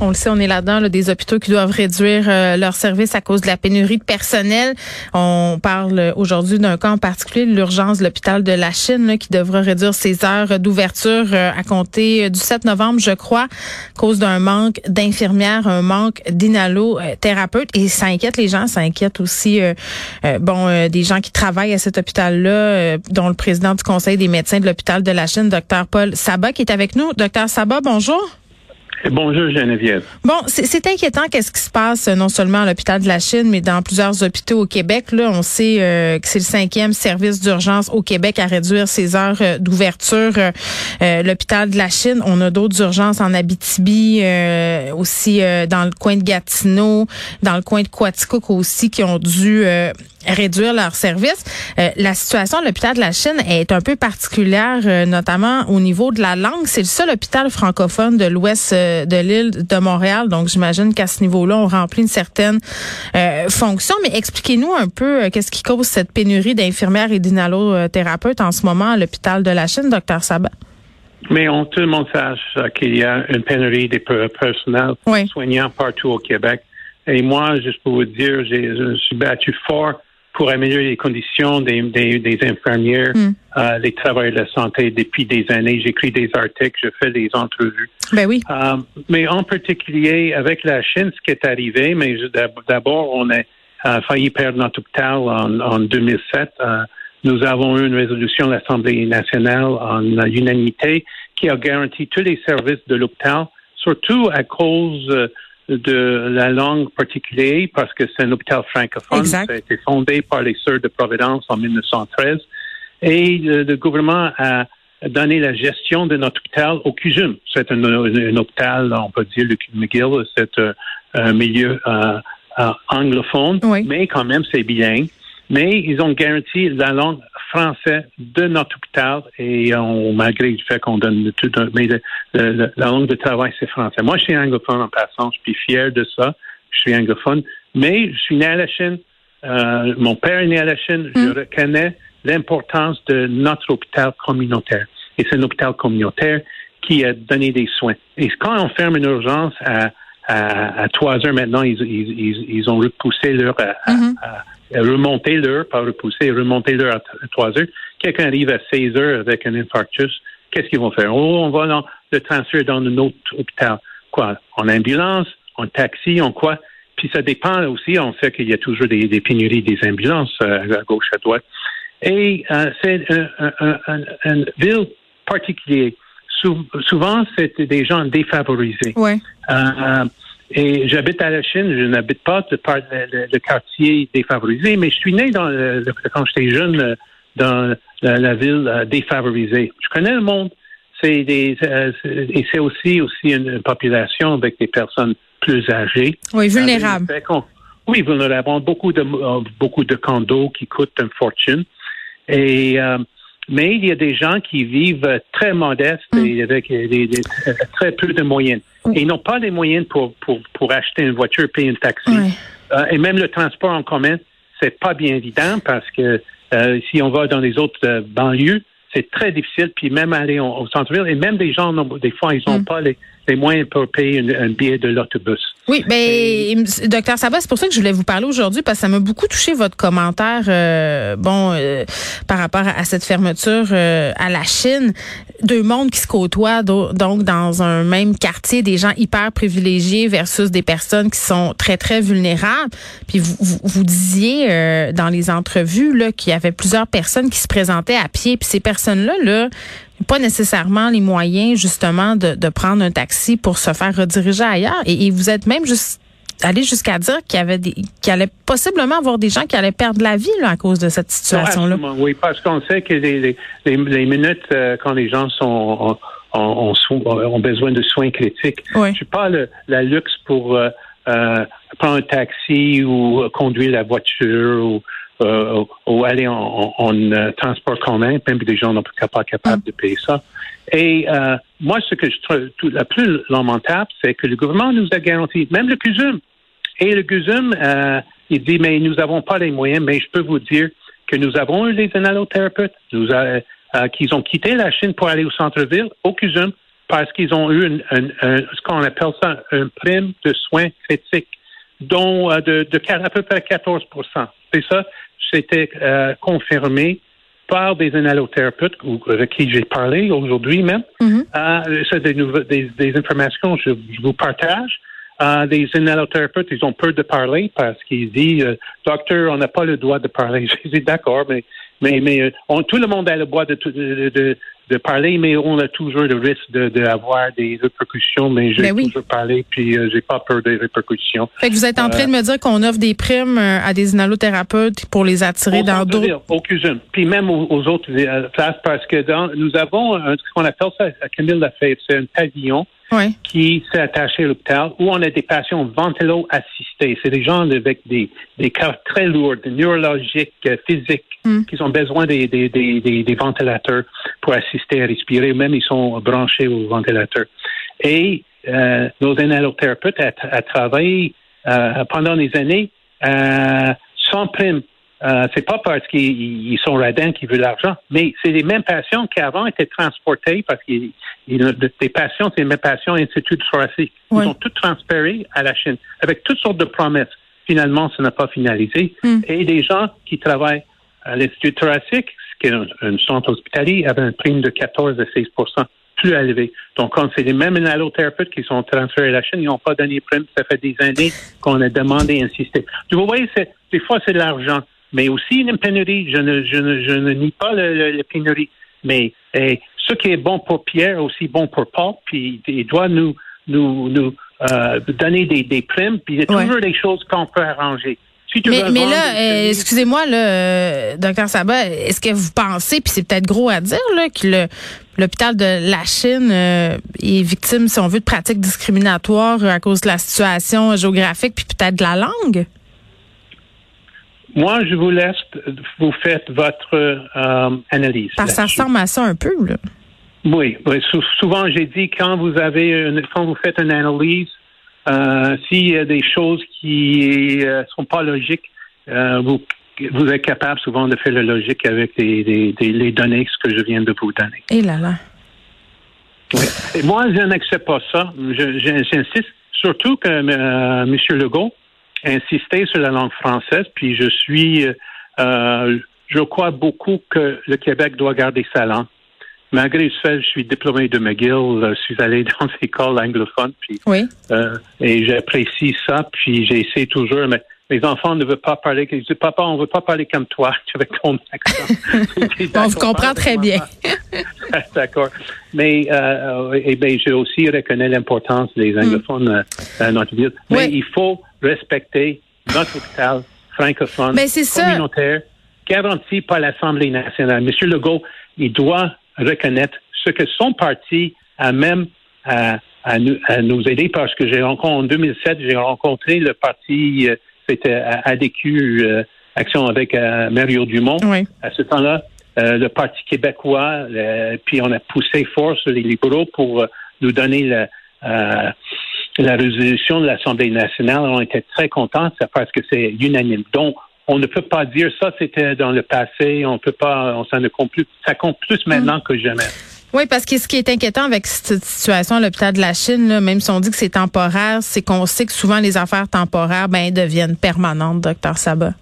On le sait, on est là-dedans, là, des hôpitaux qui doivent réduire euh, leurs services à cause de la pénurie de personnel. On parle aujourd'hui d'un cas en particulier, l'urgence de l'hôpital de la Chine, qui devra réduire ses heures d'ouverture euh, à compter du 7 novembre, je crois, à cause d'un manque d'infirmières, un manque d'inhalothérapeutes. Et ça inquiète les gens, ça inquiète aussi euh, bon des gens qui travaillent à cet hôpital-là, dont le président du Conseil des médecins de l'hôpital de la Chine, docteur Paul Sabat, qui est avec nous. Docteur Sabat, bonjour. Bonjour Geneviève. Bon, c'est inquiétant qu'est-ce qui se passe non seulement à l'hôpital de la Chine, mais dans plusieurs hôpitaux au Québec. Là, on sait euh, que c'est le cinquième service d'urgence au Québec à réduire ses heures euh, d'ouverture. Euh, l'hôpital de la Chine, on a d'autres urgences en Abitibi, aussi dans le coin de Gatineau, dans le coin de Quaticook aussi, qui ont dû réduire leurs services. la situation à l'hôpital de la Chine est un peu particulière, notamment au niveau de la langue. C'est le seul hôpital francophone de l'Ouest de l'île de Montréal. Donc, j'imagine qu'à ce niveau-là, on remplit une certaine euh, fonction. Mais expliquez-nous un peu euh, qu'est-ce qui cause cette pénurie d'infirmières et d'inhalothérapeutes en ce moment à l'hôpital de la Chine, docteur Sabat? Mais on, tout le monde sache qu'il y a une pénurie des personnels soignants partout au Québec. Et moi, juste pour vous dire, je me suis battu fort pour améliorer les conditions des, des, des infirmières, hmm. euh, les travailleurs de la santé depuis des années. J'écris des articles, je fais des entrevues. Ben oui. Euh, mais en particulier avec la Chine, ce qui est arrivé, mais d'abord, on a euh, failli perdre notre hôpital en, en 2007. Euh, nous avons eu une résolution de l'Assemblée nationale en unanimité qui a garanti tous les services de l'hôpital, surtout à cause de la langue particulière parce que c'est un hôpital francophone. Ça a été fondé par les Sœurs de Providence en 1913. Et le, gouvernement a donné la gestion de notre hôpital au CUSUM. C'est un, hôpital, on peut dire, le McGill, c'est un, milieu euh, euh, anglophone, mais quand même, c'est bien. Mais ils ont garanti la langue français de notre hôpital et on, malgré le fait qu'on donne tout, mais la langue de travail, c'est français. Moi, je suis anglophone en passant, je suis fier de ça. Je suis anglophone, mais je suis né à la Chine. Euh, mon père est né à la Chine. Je hmm. reconnais l'importance de notre hôpital communautaire. Et c'est un hôpital communautaire qui a donné des soins. Et quand on ferme une urgence à, à, 3 heures maintenant, ils, ils, ils, ont repoussé leur hmm remonter l'heure, pas repousser, remonter l'heure à 3 heures. Quelqu'un arrive à 16 heures avec un infarctus, qu'est-ce qu'ils vont faire? Oh, on va le transférer dans un autre hôpital. Quoi? En ambulance, en taxi, en quoi? Puis ça dépend aussi, on sait qu'il y a toujours des, pénuries des ambulances euh, à gauche, à droite. Et euh, c'est une ville particulière. souvent, c'est des gens défavorisés. Ouais. Euh, et j'habite à la Chine, je n'habite pas de par le, quartier défavorisé, mais je suis né dans le, quand j'étais jeune euh, dans la, ville euh, défavorisée. Je connais le monde. C'est des euh, et c'est aussi aussi une, population avec des personnes plus âgées. Oui, vulnérables. oui, vulnérables. Beaucoup de beaucoup de condos qui coûtent une fortune. Et mais il y a des gens qui vivent très modestes mm. et avec des, très peu de moyens. Et ils n'ont pas les moyens pour, pour, pour acheter une voiture, payer un taxi. Euh, et même le transport en commun, c'est pas bien évident parce que euh, si on va dans les autres euh, banlieues, c'est très difficile. Puis même aller au, centre-ville, et même des gens, des fois, ils n'ont mm. pas les, les moyens pour payer un billet de l'autobus. Oui, mais ben, docteur Sabat, c'est pour ça que je voulais vous parler aujourd'hui parce que ça m'a beaucoup touché votre commentaire, euh, bon, euh, par rapport à, cette fermeture euh, à la Chine, deux mondes qui se côtoient donc dans un même quartier, des gens hyper privilégiés versus des personnes qui sont très très vulnérables. Puis vous vous, vous disiez dans les entrevues là qu'il y avait plusieurs personnes qui se présentaient à pied, puis ces personnes là là pas nécessairement les moyens justement de, de prendre un taxi pour se faire rediriger ailleurs. Et, vous êtes même juste allé jusqu'à dire qu'il y avait des, qu'il allait possiblement avoir des gens qui allaient perdre la vie là, à cause de cette situation-là. Oui, parce qu'on sait que les, les, les, minutes euh, quand les gens sont ont, ont, besoin de soins critiques. Oui. Pas le, la luxe pour euh, euh, prendre un taxi ou conduire la voiture ou euh, ou aller en, en, euh, transport commun, même des gens ne sont pas capables de payer ça. Et euh, moi, ce que je trouve le plus lamentable, c'est que le gouvernement nous a garanti, même le CUSUM, et le CUSUM, euh, il dit, mais nous n'avons pas les moyens, mais je peux vous dire que nous avons eu des inhalothérapeutes nous a, qui ont quitté la Chine pour aller au centre-ville, au CUSUM, parce qu'ils ont eu ce qu'on appelle ça un prime de soins critiques, dont de, de à peu près 14% C'est ça, c'était confirmé par des inhalothérapeutes avec qui j'ai parlé aujourd'hui même. Mm-hmm. Euh, c'est des, des, informations que je, vous partage. Euh, des inhalothérapeutes, ils ont peur de parler parce qu'ils disent, euh, docteur, on n'a pas le droit de parler. Je dis d'accord, mais mais, mais tout le monde a le droit de, de, de parler, mais on a toujours le risque d'avoir de, des répercussions. Mais j'ai ben toujours parlé, puis euh, j'ai pas peur des répercussions. Fait que vous êtes en train de me dire qu'on offre des primes euh, à des inhalothérapeutes pour les attirer dans d'autres. Aux cuisines, puis même aux, autres euh, places, parce que dans, nous avons ce qu'on appelle ça à Camille Lafayette, c'est un pavillon qui s'est attaché à l'hôpital où on a des patients ventélo-assistés. C'est des gens avec des, des cas très lourds, neurologiques, euh, physiques, mm. qui ont besoin des, des, des, des, ventilateurs pour assister à respirer. Même ils sont branchés au ventilateur. Et euh, nos inhalothérapeutes ont travaillé euh, pendant des années euh, sans prime euh, c'est pas parce qu'ils sont radins qu'ils veulent l'argent, mais c'est les mêmes patients qui avant étaient transportés parce que des patients, c'est les mêmes patients Institut thoracique. Ils ont tout transféré à la Chine avec toutes sortes de promesses. Finalement, ça n'a pas finalisé. Hmm. Et des gens qui travaillent à l'Institut thoracique, qui est un, centre hospitalier, avaient une prime de 14 à 16 plus élevé. Donc, quand c'est les mêmes inhalothérapeutes qui sont transférés à la Chine, ils n'ont pas donné de prime. Ça fait des années qu'on a demandé et insisté. Vous voyez, des fois, c'est de l'argent mais aussi une pénurie. Je ne, je ne, je ne nie pas la pénurie, mais eh, ce qui est bon pour Pierre aussi bon pour Paul, puis il doit nous, nous, nous euh, donner des, des primes, puis il y a toujours des choses qu'on peut arranger. Mais, mais là, euh, excusez-moi, euh, docteur Sabat, est-ce que vous pensez, puis c'est peut-être gros à dire, là, que l'hôpital de la Chine est victime, si on veut, de pratiques discriminatoires à cause de la situation géographique, puis peut-être de la langue? Moi, je vous laisse, vous faites votre euh, analyse. ça ressemble à ça un peu, là. Oui, souvent j'ai dit quand vous avez une, quand vous faites une analyse, euh, s'il y a des choses qui ne euh, sont pas logiques, vous vous êtes capable souvent de faire la logique avec les, les, données que je viens de vous donner. Et là là. Oui. Et moi, je n'accepte pas ça. J'insiste surtout que M. Legault, insister sur la langue française, puis je suis, euh, je crois beaucoup que le Québec doit garder sa langue. Malgré ce fait, je suis diplômé de McGill, je suis allé dans l'école anglophone, puis oui. euh, et j'apprécie ça, puis j'essaie toujours, mais mes enfants ne veulent pas parler. Ils disent, papa, on ne veut pas parler comme toi, avec ton accent. on vous comprend très bien. D'accord. Mais euh, et eh ben, j'ai aussi reconnu l'importance des anglophones euh, dans notre ville. Mais il faut respecter notre hôpital francophone, communautaire, garanti par l'Assemblée nationale. Monsieur Legault, il doit reconnaître ce que son parti a même à, nous, aider parce que j'ai rencontré en 2007, j'ai rencontré le parti, euh, c'était ADQ, euh, Action avec euh, Mario Dumont. À ce temps-là, le Parti québécois, puis on a poussé fort sur les libéraux pour nous donner la, la résolution de l'Assemblée nationale. On était très contents parce que c'est unanime. Donc, on ne peut pas dire ça, c'était dans le passé. On peut pas, on, ça ne compte plus. Ça compte plus maintenant que jamais. Oui, parce que ce qui est inquiétant avec cette situation à l'hôpital de la Chine, même si on dit que c'est temporaire, c'est qu'on sait que souvent les affaires temporaires ben, deviennent permanentes, docteur Sabat.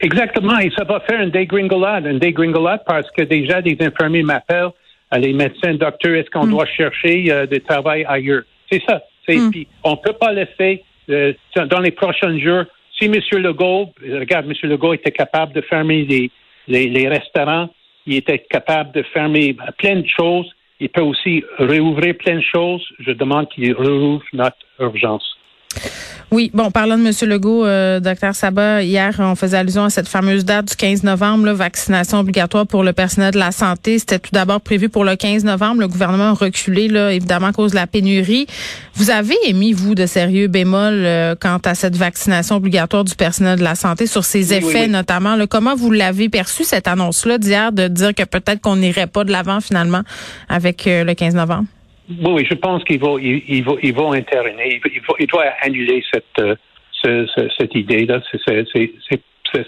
Exactement, et ça va faire un dégringolade, un dégringolade parce que déjà des infirmiers m'appellent, euh, les médecins, docteur, est-ce qu'on mm. doit chercher euh, du travail ailleurs? C'est ça. Mm. on ne peut pas laisser euh, dans les prochains jours. Si M. Legault, regarde, M. Legault était capable de fermer les, les, les restaurants, il était capable de fermer plein de choses. Il peut aussi réouvrir plein de choses. Je demande qu'il rouvre notre urgence. Oui, bon, parlant de M. Legault, euh, docteur Sabat, hier, on faisait allusion à cette fameuse date du 15 novembre, là, vaccination obligatoire pour le personnel de la santé. C'était tout d'abord prévu pour le 15 novembre. Le gouvernement a reculé, là, évidemment, à cause de la pénurie. Vous avez émis, vous, de sérieux bémols euh, quant à cette vaccination obligatoire du personnel de la santé, sur ses effets notamment. Là, comment vous l'avez perçu, cette annonce-là d'hier, de dire que peut-être qu'on n'irait pas de l'avant finalement avec euh, le 15 novembre? Oui, je pense qu'il va, il, il, va, il va intervenir. Il, va, il doit annuler cette, euh, ce, cette idée-là.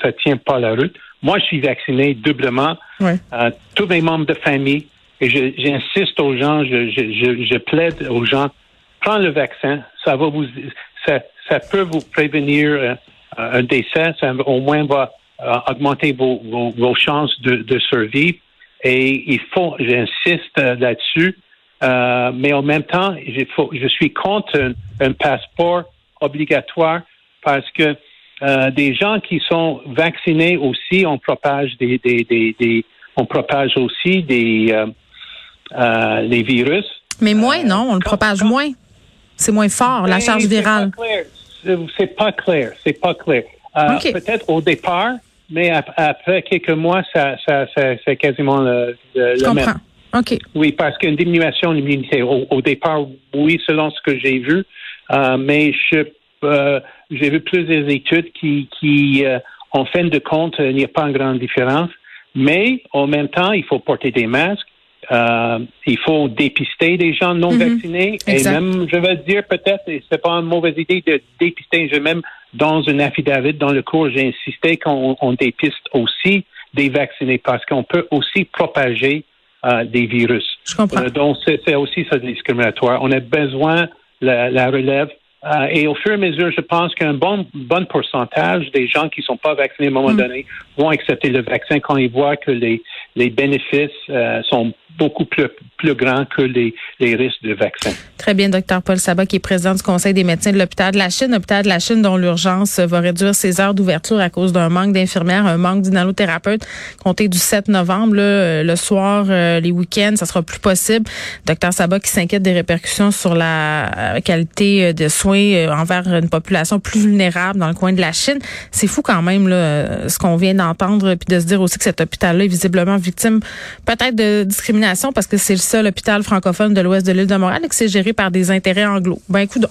Ça tient pas la route. Moi, je suis vacciné doublement. Ouais. Euh, tous mes membres de famille, et j'insiste aux gens, je, je, je, je plaide aux gens, prends le vaccin, ça va vous, ça, ça peut vous prévenir euh, un décès, ça au moins va euh, augmenter vos, vos, vos chances de, de survivre. Et il faut, j'insiste là-dessus, euh, mais en même temps, faut- je suis contre un, un passeport obligatoire parce que euh, des gens qui sont vaccinés aussi, on propage des, des, des, des- on propage aussi des euh, euh, des virus. Mais moins, non, on le propage moins. C'est moins fort, la charge virale. C'est- pas clair. C'est pas clair. Euh. Peut-être au départ, mais ap- après quelques mois, ça, ça, ça- c'est quasiment le, le- Je le même. OK. Oui, parce qu'une diminution de l'immunité. Au, au départ, oui, selon ce que j'ai vu, euh, mais je, euh, j'ai vu plusieurs études qui, qui euh, en fin de compte, il n'y a pas une grande différence. Mais en même temps, il faut porter des masques. euh, il faut dépister des gens non Mhm. vaccinés. Exact. Et même, je vais dire peut-être, et c'est pas une mauvaise idée de dépister. Je même dans un affidavit, dans le cours, j'ai insisté qu'on on dépiste aussi des vaccinés parce qu'on peut aussi propager euh, des virus. Je comprends. Euh, donc, c'est c'est aussi ça discriminatoire. On a besoin la, la relève. Euh, et au fur et à mesure, je pense qu'un bon, bon pourcentage des gens qui ne sont pas vaccinés à un moment Mm. donné vont accepter le vaccin quand ils voient que les, les bénéfices euh, sont beaucoup plus, plus grands que les, les risques de vaccin. Très bien, docteur Paul Sabat, qui est président du Conseil des médecins de l'hôpital de la Chine. L'hôpital de la Chine, dont l'urgence va réduire ses heures d'ouverture à cause d'un manque d'infirmières, un manque d'inhalothérapeutes. Compté du 7 novembre, là, euh, le soir, euh, les week-ends, ça sera plus possible. Docteur Sabat qui s'inquiète des répercussions sur la qualité de soins euh, envers une population plus vulnérable dans le coin de la Chine. C'est fou quand même, là, euh, ce qu'on vient d'entendre, puis de se dire aussi que cet hôpital-là est visiblement victime peut-être de discrimination parce que c'est le seul hôpital francophone de l'ouest de l'île de Montréal et que c'est géré par des intérêts anglo. Ben, écoute